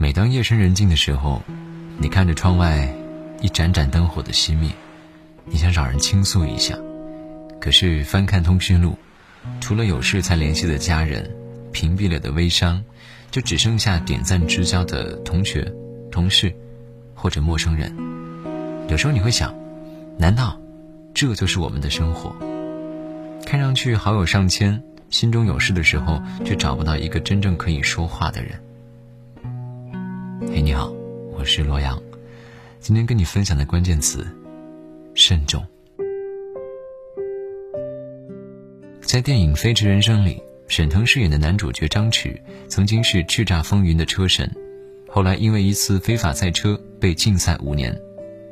每当夜深人静的时候，你看着窗外一盏盏灯火的熄灭，你想找人倾诉一下，可是翻看通讯录，除了有事才联系的家人，屏蔽了的微商，就只剩下点赞之交的同学、同事或者陌生人。有时候你会想，难道这就是我们的生活？看上去好友上千，心中有事的时候，却找不到一个真正可以说话的人。你好，我是罗阳，今天跟你分享的关键词：慎重。在电影《飞驰人生》里，沈腾饰演的男主角张弛曾经是叱咤风云的车神，后来因为一次非法赛车被禁赛五年。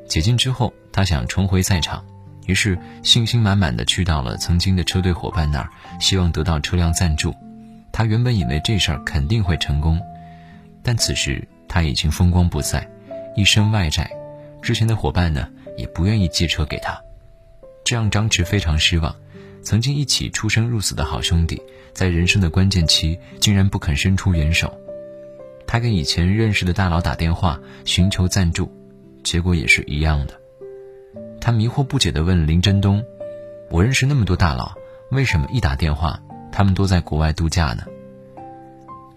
解禁之后，他想重回赛场，于是信心满满的去到了曾经的车队伙伴那儿，希望得到车辆赞助。他原本以为这事儿肯定会成功，但此时他已经风光不再，一身外债，之前的伙伴呢也不愿意借车给他，这让张弛非常失望。曾经一起出生入死的好兄弟，在人生的关键期竟然不肯伸出援手。他给以前认识的大佬打电话寻求赞助。结果也是一样的。他迷惑不解地问林振东：“我认识那么多大佬，为什么一打电话，他们都在国外度假呢？”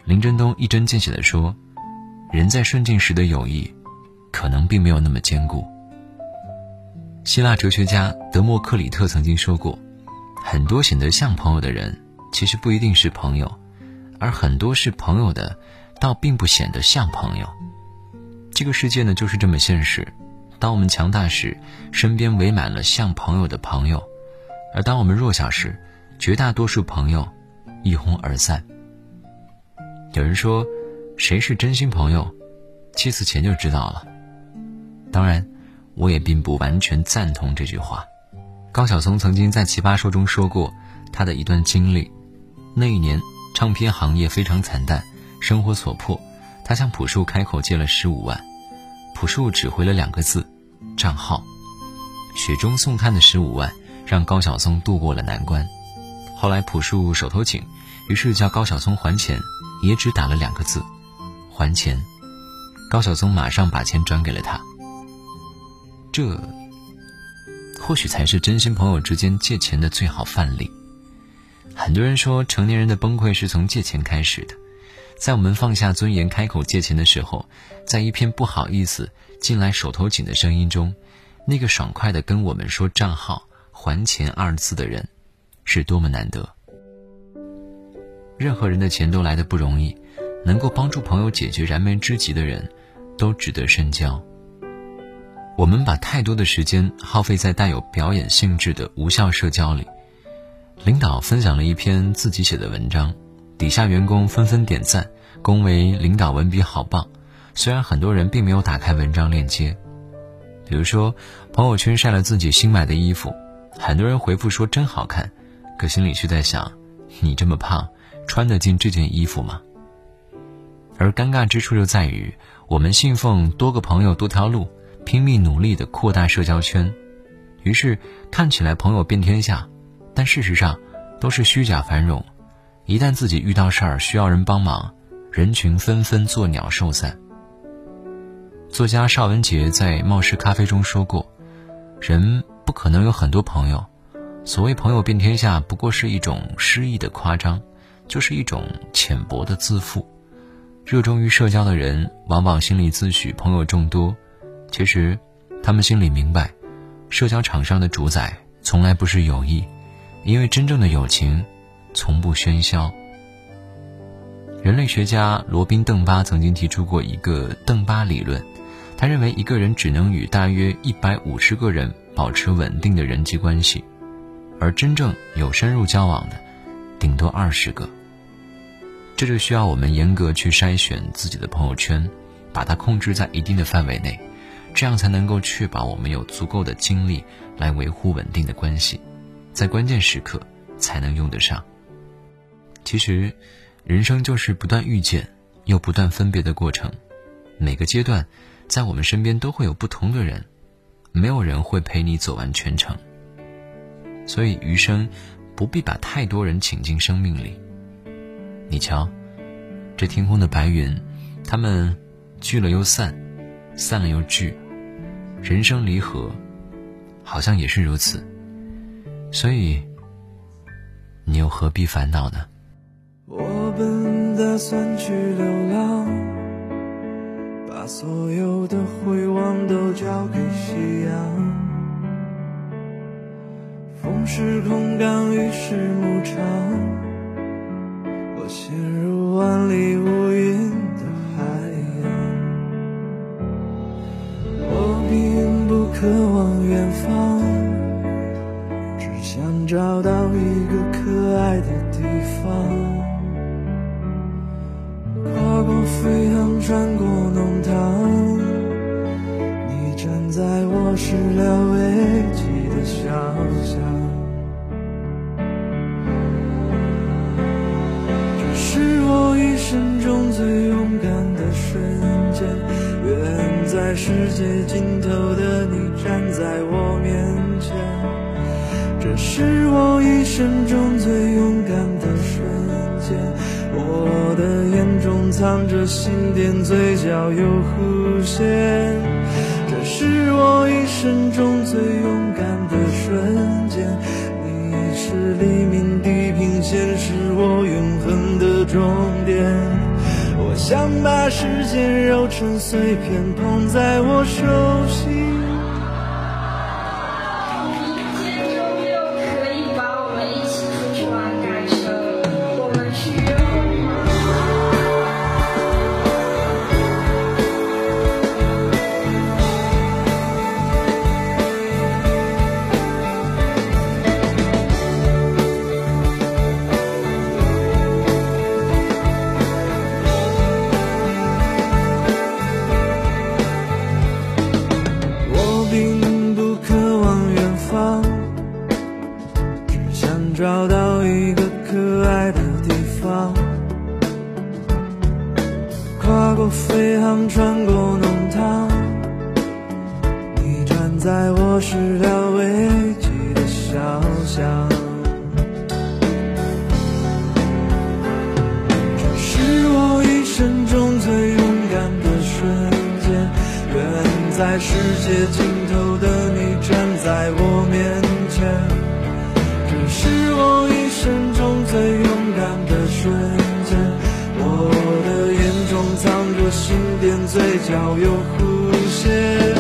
林振东一针见血地说：“人在顺境时的友谊，可能并没有那么坚固。”希腊哲学家德谟克里特曾经说过：“很多显得像朋友的人，其实不一定是朋友；而很多是朋友的，倒并不显得像朋友。”这个世界呢，就是这么现实。当我们强大时，身边围满了像朋友的朋友；而当我们弱小时，绝大多数朋友一哄而散。有人说，谁是真心朋友，七次前就知道了。当然，我也并不完全赞同这句话。高晓松曾经在《奇葩说》中说过他的一段经历：那一年，唱片行业非常惨淡，生活所迫，他向朴树开口借了十五万。朴树只回了两个字：账号。雪中送炭的十五万，让高晓松度过了难关。后来朴树手头紧，于是叫高晓松还钱，也只打了两个字：还钱。高晓松马上把钱转给了他。这，或许才是真心朋友之间借钱的最好范例。很多人说，成年人的崩溃是从借钱开始的。在我们放下尊严开口借钱的时候，在一片不好意思、进来手头紧的声音中，那个爽快的跟我们说账号、还钱二字的人，是多么难得。任何人的钱都来的不容易，能够帮助朋友解决燃眉之急的人，都值得深交。我们把太多的时间耗费在带有表演性质的无效社交里。领导分享了一篇自己写的文章。底下员工纷纷点赞，恭维领导文笔好棒。虽然很多人并没有打开文章链接，比如说朋友圈晒了自己新买的衣服，很多人回复说真好看，可心里却在想：你这么胖，穿得进这件衣服吗？而尴尬之处就在于，我们信奉多个朋友多条路，拼命努力的扩大社交圈，于是看起来朋友遍天下，但事实上都是虚假繁荣。一旦自己遇到事儿需要人帮忙，人群纷纷作鸟兽散。作家邵文杰在《冒失咖啡》中说过：“人不可能有很多朋友，所谓朋友遍天下，不过是一种诗意的夸张，就是一种浅薄的自负。热衷于社交的人，往往心里自诩朋友众多，其实，他们心里明白，社交场上的主宰从来不是友谊，因为真正的友情。”从不喧嚣。人类学家罗宾·邓巴曾经提出过一个邓巴理论，他认为一个人只能与大约一百五十个人保持稳定的人际关系，而真正有深入交往的，顶多二十个。这就需要我们严格去筛选自己的朋友圈，把它控制在一定的范围内，这样才能够确保我们有足够的精力来维护稳定的关系，在关键时刻才能用得上。其实，人生就是不断遇见又不断分别的过程。每个阶段，在我们身边都会有不同的人，没有人会陪你走完全程。所以，余生不必把太多人请进生命里。你瞧，这天空的白云，他们聚了又散，散了又聚，人生离合，好像也是如此。所以，你又何必烦恼呢？我本打算去流浪，把所有的回望都交给夕阳。风是空港，雨是牧场，陷入万里无云的海洋。我并不渴望远方，只想找到一个可爱的地方。生中最勇敢的瞬间，远在世界尽头的你站在我面前。这是我一生中最勇敢的瞬间。我的眼中藏着心电，嘴角有弧线。这是我一生中最勇敢的瞬间。你是黎明地平线，是我永恒的终。想把时间揉成碎片，捧在我手心。界尽头的你站在我面前。这是我一生中最勇敢的瞬间，我的眼中藏着心电，嘴角有弧线。